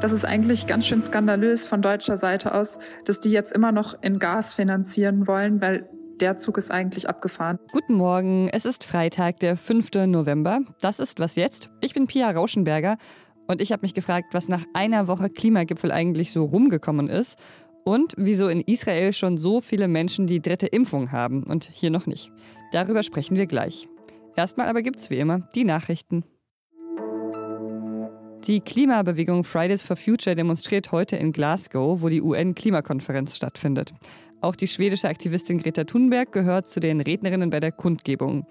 Das ist eigentlich ganz schön skandalös von deutscher Seite aus, dass die jetzt immer noch in Gas finanzieren wollen, weil der Zug ist eigentlich abgefahren. Guten Morgen, es ist Freitag, der 5. November. Das ist Was jetzt? Ich bin Pia Rauschenberger und ich habe mich gefragt, was nach einer Woche Klimagipfel eigentlich so rumgekommen ist und wieso in Israel schon so viele Menschen die dritte Impfung haben und hier noch nicht. Darüber sprechen wir gleich. Erstmal aber gibt's wie immer die Nachrichten. Die Klimabewegung Fridays for Future demonstriert heute in Glasgow, wo die UN-Klimakonferenz stattfindet. Auch die schwedische Aktivistin Greta Thunberg gehört zu den Rednerinnen bei der Kundgebung.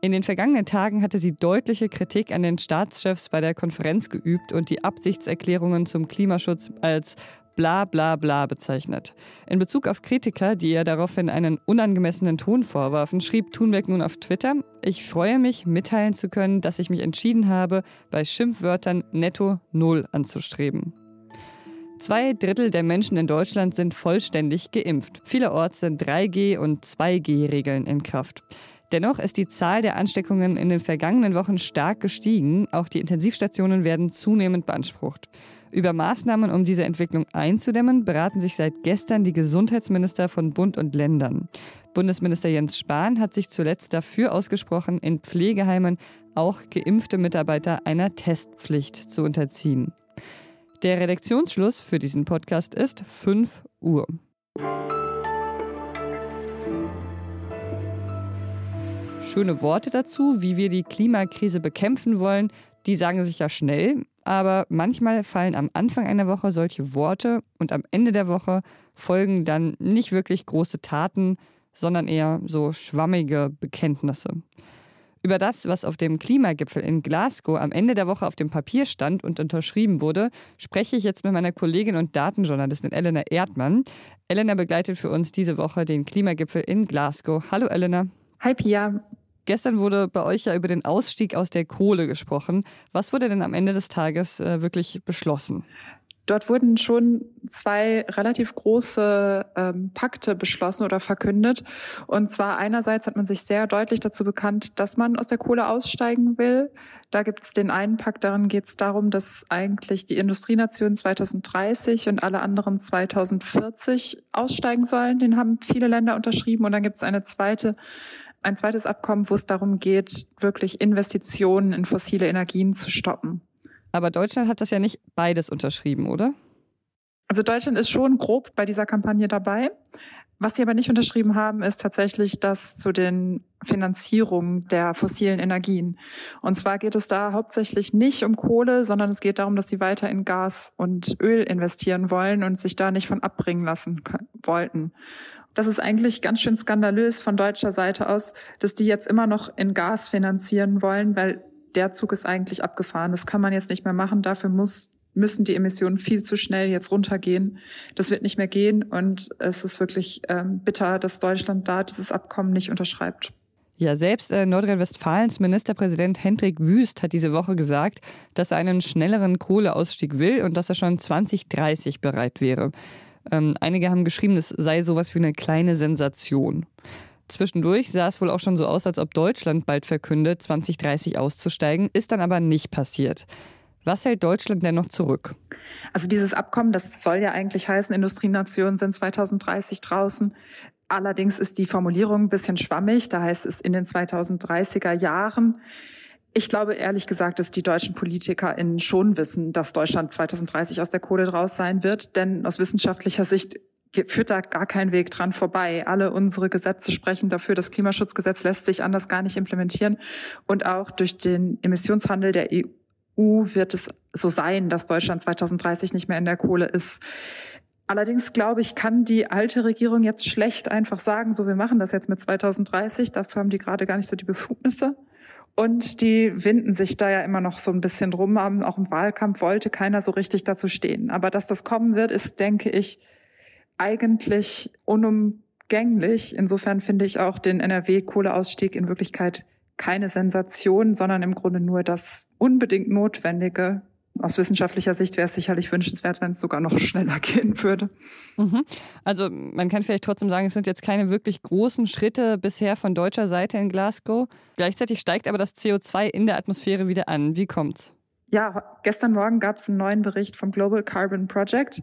In den vergangenen Tagen hatte sie deutliche Kritik an den Staatschefs bei der Konferenz geübt und die Absichtserklärungen zum Klimaschutz als bla bla bla bezeichnet. In Bezug auf Kritiker, die ihr daraufhin einen unangemessenen Ton vorwarfen, schrieb Thunberg nun auf Twitter, ich freue mich, mitteilen zu können, dass ich mich entschieden habe, bei Schimpfwörtern netto Null anzustreben. Zwei Drittel der Menschen in Deutschland sind vollständig geimpft. Vielerorts sind 3G- und 2G-Regeln in Kraft. Dennoch ist die Zahl der Ansteckungen in den vergangenen Wochen stark gestiegen. Auch die Intensivstationen werden zunehmend beansprucht. Über Maßnahmen, um diese Entwicklung einzudämmen, beraten sich seit gestern die Gesundheitsminister von Bund und Ländern. Bundesminister Jens Spahn hat sich zuletzt dafür ausgesprochen, in Pflegeheimen auch geimpfte Mitarbeiter einer Testpflicht zu unterziehen. Der Redaktionsschluss für diesen Podcast ist 5 Uhr. Schöne Worte dazu, wie wir die Klimakrise bekämpfen wollen, die sagen sich ja schnell, aber manchmal fallen am Anfang einer Woche solche Worte und am Ende der Woche folgen dann nicht wirklich große Taten, sondern eher so schwammige Bekenntnisse. Über das, was auf dem Klimagipfel in Glasgow am Ende der Woche auf dem Papier stand und unterschrieben wurde, spreche ich jetzt mit meiner Kollegin und Datenjournalistin Elena Erdmann. Elena begleitet für uns diese Woche den Klimagipfel in Glasgow. Hallo Elena. Hi Pia. Gestern wurde bei euch ja über den Ausstieg aus der Kohle gesprochen. Was wurde denn am Ende des Tages äh, wirklich beschlossen? Dort wurden schon zwei relativ große ähm, Pakte beschlossen oder verkündet. Und zwar einerseits hat man sich sehr deutlich dazu bekannt, dass man aus der Kohle aussteigen will. Da gibt es den einen Pakt, darin geht es darum, dass eigentlich die Industrienationen 2030 und alle anderen 2040 aussteigen sollen. Den haben viele Länder unterschrieben. Und dann gibt es eine zweite ein zweites Abkommen, wo es darum geht, wirklich Investitionen in fossile Energien zu stoppen. Aber Deutschland hat das ja nicht beides unterschrieben, oder? Also Deutschland ist schon grob bei dieser Kampagne dabei. Was sie aber nicht unterschrieben haben, ist tatsächlich das zu den Finanzierungen der fossilen Energien. Und zwar geht es da hauptsächlich nicht um Kohle, sondern es geht darum, dass sie weiter in Gas und Öl investieren wollen und sich da nicht von abbringen lassen wollten. Das ist eigentlich ganz schön skandalös von deutscher Seite aus, dass die jetzt immer noch in Gas finanzieren wollen, weil der Zug ist eigentlich abgefahren. Das kann man jetzt nicht mehr machen. Dafür muss müssen die Emissionen viel zu schnell jetzt runtergehen. Das wird nicht mehr gehen und es ist wirklich ähm, bitter, dass Deutschland da dieses Abkommen nicht unterschreibt. Ja, selbst äh, Nordrhein-Westfalens Ministerpräsident Hendrik Wüst hat diese Woche gesagt, dass er einen schnelleren Kohleausstieg will und dass er schon 2030 bereit wäre. Ähm, einige haben geschrieben, es sei sowas wie eine kleine Sensation. Zwischendurch sah es wohl auch schon so aus, als ob Deutschland bald verkündet, 2030 auszusteigen, ist dann aber nicht passiert. Was hält Deutschland denn noch zurück? Also dieses Abkommen, das soll ja eigentlich heißen, Industrienationen sind 2030 draußen. Allerdings ist die Formulierung ein bisschen schwammig. Da heißt es in den 2030er Jahren. Ich glaube ehrlich gesagt, dass die deutschen PolitikerInnen schon wissen, dass Deutschland 2030 aus der Kohle draus sein wird. Denn aus wissenschaftlicher Sicht führt da gar kein Weg dran vorbei. Alle unsere Gesetze sprechen dafür. Das Klimaschutzgesetz lässt sich anders gar nicht implementieren. Und auch durch den Emissionshandel der EU wird es so sein, dass Deutschland 2030 nicht mehr in der Kohle ist. Allerdings glaube ich, kann die alte Regierung jetzt schlecht einfach sagen, so wir machen das jetzt mit 2030. Dazu haben die gerade gar nicht so die Befugnisse. Und die winden sich da ja immer noch so ein bisschen drum. Auch im Wahlkampf wollte keiner so richtig dazu stehen. Aber dass das kommen wird, ist, denke ich, eigentlich unumgänglich. Insofern finde ich auch den NRW-Kohleausstieg in Wirklichkeit keine Sensation, sondern im Grunde nur das unbedingt Notwendige, aus wissenschaftlicher Sicht wäre es sicherlich wünschenswert, wenn es sogar noch schneller gehen würde. Mhm. Also man kann vielleicht trotzdem sagen, es sind jetzt keine wirklich großen Schritte bisher von deutscher Seite in Glasgow. Gleichzeitig steigt aber das CO2 in der Atmosphäre wieder an. Wie kommt's? Ja, gestern Morgen gab es einen neuen Bericht vom Global Carbon Project.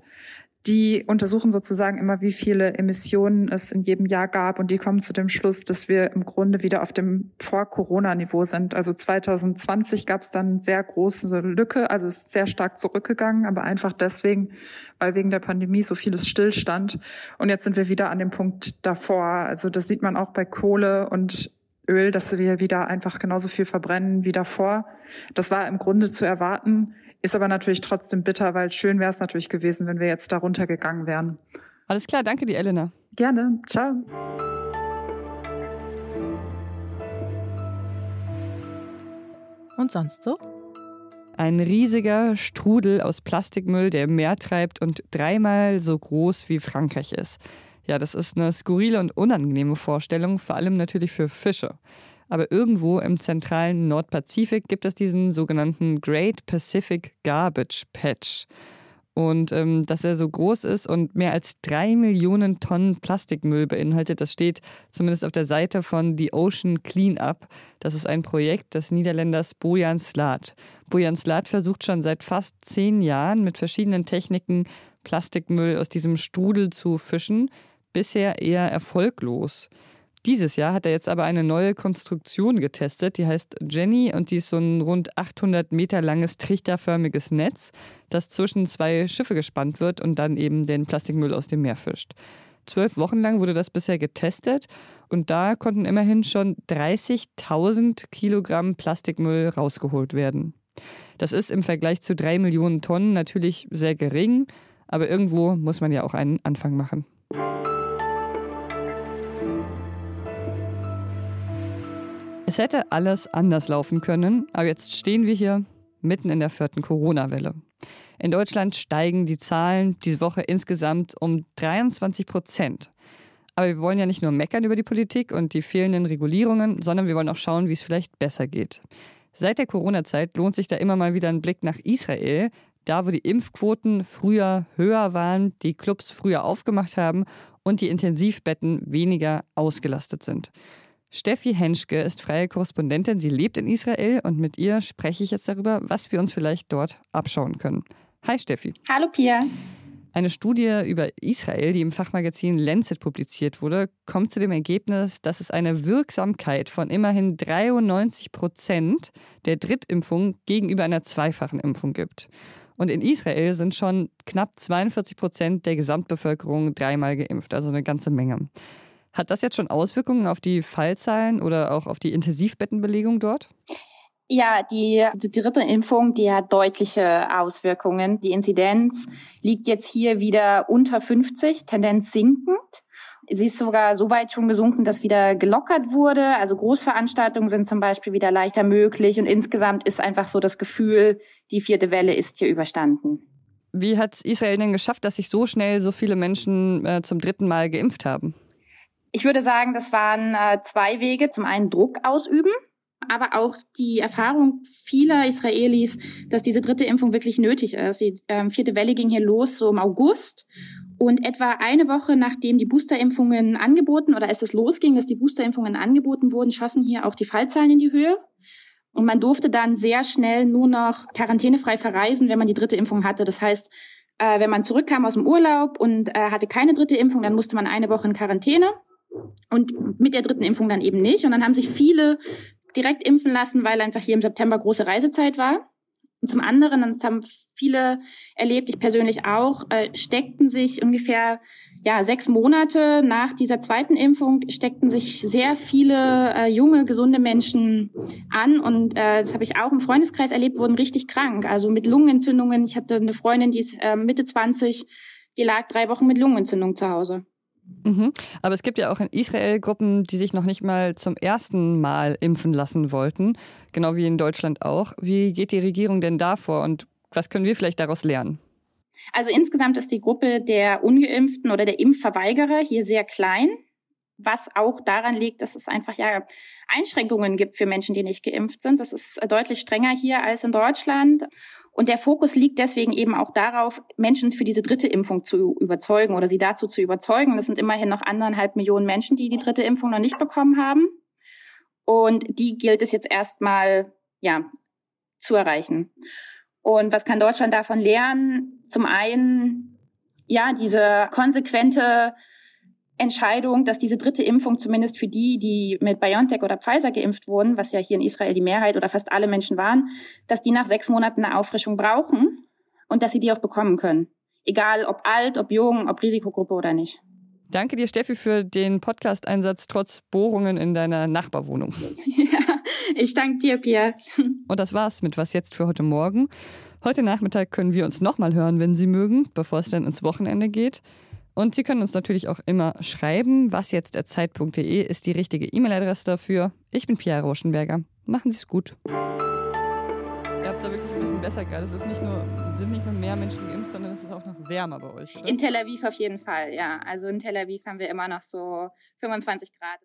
Die untersuchen sozusagen immer, wie viele Emissionen es in jedem Jahr gab und die kommen zu dem Schluss, dass wir im Grunde wieder auf dem Vor-Corona-Niveau sind. Also 2020 gab es dann sehr große Lücke, also ist sehr stark zurückgegangen, aber einfach deswegen, weil wegen der Pandemie so vieles stillstand. Und jetzt sind wir wieder an dem Punkt davor. Also das sieht man auch bei Kohle und Öl, dass wir wieder einfach genauso viel verbrennen wie davor. Das war im Grunde zu erwarten. Ist aber natürlich trotzdem bitter, weil schön wäre es natürlich gewesen, wenn wir jetzt darunter gegangen wären. Alles klar, danke dir, Elena. Gerne. Ciao. Und sonst so? Ein riesiger Strudel aus Plastikmüll, der im Meer treibt und dreimal so groß wie Frankreich ist. Ja, das ist eine skurrile und unangenehme Vorstellung, vor allem natürlich für Fische. Aber irgendwo im zentralen Nordpazifik gibt es diesen sogenannten Great Pacific Garbage Patch. Und ähm, dass er so groß ist und mehr als drei Millionen Tonnen Plastikmüll beinhaltet, das steht zumindest auf der Seite von The Ocean Cleanup. Das ist ein Projekt des Niederländers Bojan Slaat. Bojan Slaat versucht schon seit fast zehn Jahren mit verschiedenen Techniken Plastikmüll aus diesem Strudel zu fischen. Bisher eher erfolglos. Dieses Jahr hat er jetzt aber eine neue Konstruktion getestet, die heißt Jenny und die ist so ein rund 800 Meter langes trichterförmiges Netz, das zwischen zwei Schiffe gespannt wird und dann eben den Plastikmüll aus dem Meer fischt. Zwölf Wochen lang wurde das bisher getestet und da konnten immerhin schon 30.000 Kilogramm Plastikmüll rausgeholt werden. Das ist im Vergleich zu drei Millionen Tonnen natürlich sehr gering, aber irgendwo muss man ja auch einen Anfang machen. Es hätte alles anders laufen können, aber jetzt stehen wir hier mitten in der vierten Corona-Welle. In Deutschland steigen die Zahlen diese Woche insgesamt um 23 Prozent. Aber wir wollen ja nicht nur meckern über die Politik und die fehlenden Regulierungen, sondern wir wollen auch schauen, wie es vielleicht besser geht. Seit der Corona-Zeit lohnt sich da immer mal wieder ein Blick nach Israel, da wo die Impfquoten früher höher waren, die Clubs früher aufgemacht haben und die Intensivbetten weniger ausgelastet sind. Steffi Henschke ist freie Korrespondentin. Sie lebt in Israel und mit ihr spreche ich jetzt darüber, was wir uns vielleicht dort abschauen können. Hi Steffi. Hallo Pia. Eine Studie über Israel, die im Fachmagazin Lancet publiziert wurde, kommt zu dem Ergebnis, dass es eine Wirksamkeit von immerhin 93 Prozent der Drittimpfung gegenüber einer zweifachen Impfung gibt. Und in Israel sind schon knapp 42 Prozent der Gesamtbevölkerung dreimal geimpft, also eine ganze Menge. Hat das jetzt schon Auswirkungen auf die Fallzahlen oder auch auf die Intensivbettenbelegung dort? Ja, die, die dritte Impfung, die hat deutliche Auswirkungen. Die Inzidenz liegt jetzt hier wieder unter 50, Tendenz sinkend. Sie ist sogar so weit schon gesunken, dass wieder gelockert wurde. Also Großveranstaltungen sind zum Beispiel wieder leichter möglich. Und insgesamt ist einfach so das Gefühl, die vierte Welle ist hier überstanden. Wie hat Israel denn geschafft, dass sich so schnell so viele Menschen äh, zum dritten Mal geimpft haben? Ich würde sagen, das waren äh, zwei Wege. Zum einen Druck ausüben, aber auch die Erfahrung vieler Israelis, dass diese dritte Impfung wirklich nötig ist. Die ähm, vierte Welle ging hier los so im August. Und etwa eine Woche nachdem die Boosterimpfungen angeboten oder als es losging, dass die Boosterimpfungen angeboten wurden, schossen hier auch die Fallzahlen in die Höhe. Und man durfte dann sehr schnell nur noch quarantänefrei verreisen, wenn man die dritte Impfung hatte. Das heißt, äh, wenn man zurückkam aus dem Urlaub und äh, hatte keine dritte Impfung, dann musste man eine Woche in Quarantäne. Und mit der dritten Impfung dann eben nicht. Und dann haben sich viele direkt impfen lassen, weil einfach hier im September große Reisezeit war. Und zum anderen, das haben viele erlebt, ich persönlich auch, äh, steckten sich ungefähr ja, sechs Monate nach dieser zweiten Impfung steckten sich sehr viele äh, junge, gesunde Menschen an. Und äh, das habe ich auch im Freundeskreis erlebt, wurden richtig krank. Also mit Lungenentzündungen. Ich hatte eine Freundin, die ist äh, Mitte 20, die lag drei Wochen mit Lungenentzündung zu Hause. Mhm. Aber es gibt ja auch in Israel Gruppen, die sich noch nicht mal zum ersten Mal impfen lassen wollten, genau wie in Deutschland auch. Wie geht die Regierung denn da vor und was können wir vielleicht daraus lernen? Also insgesamt ist die Gruppe der ungeimpften oder der Impfverweigerer hier sehr klein, was auch daran liegt, dass es einfach ja Einschränkungen gibt für Menschen, die nicht geimpft sind. Das ist deutlich strenger hier als in Deutschland. Und der Fokus liegt deswegen eben auch darauf, Menschen für diese dritte Impfung zu überzeugen oder sie dazu zu überzeugen. Das sind immerhin noch anderthalb Millionen Menschen, die die dritte Impfung noch nicht bekommen haben. Und die gilt es jetzt erstmal, ja, zu erreichen. Und was kann Deutschland davon lernen? Zum einen, ja, diese konsequente Entscheidung, dass diese dritte Impfung zumindest für die, die mit BioNTech oder Pfizer geimpft wurden, was ja hier in Israel die Mehrheit oder fast alle Menschen waren, dass die nach sechs Monaten eine Auffrischung brauchen und dass sie die auch bekommen können. Egal ob alt, ob jung, ob Risikogruppe oder nicht. Danke dir, Steffi, für den Podcast-Einsatz trotz Bohrungen in deiner Nachbarwohnung. Ja, ich danke dir, Pierre. Und das war's mit Was jetzt für heute Morgen. Heute Nachmittag können wir uns nochmal hören, wenn Sie mögen, bevor es dann ins Wochenende geht. Und Sie können uns natürlich auch immer schreiben. Was jetzt Zeit.de ist die richtige E-Mail-Adresse dafür. Ich bin Pierre Roschenberger. Machen Sie es gut. Ihr habt es ja wirklich ein bisschen besser gerade. Es ist nicht nur, sind nicht nur mehr Menschen geimpft, sondern es ist auch noch wärmer bei euch. Oder? In Tel Aviv auf jeden Fall, ja. Also in Tel Aviv haben wir immer noch so 25 Grad.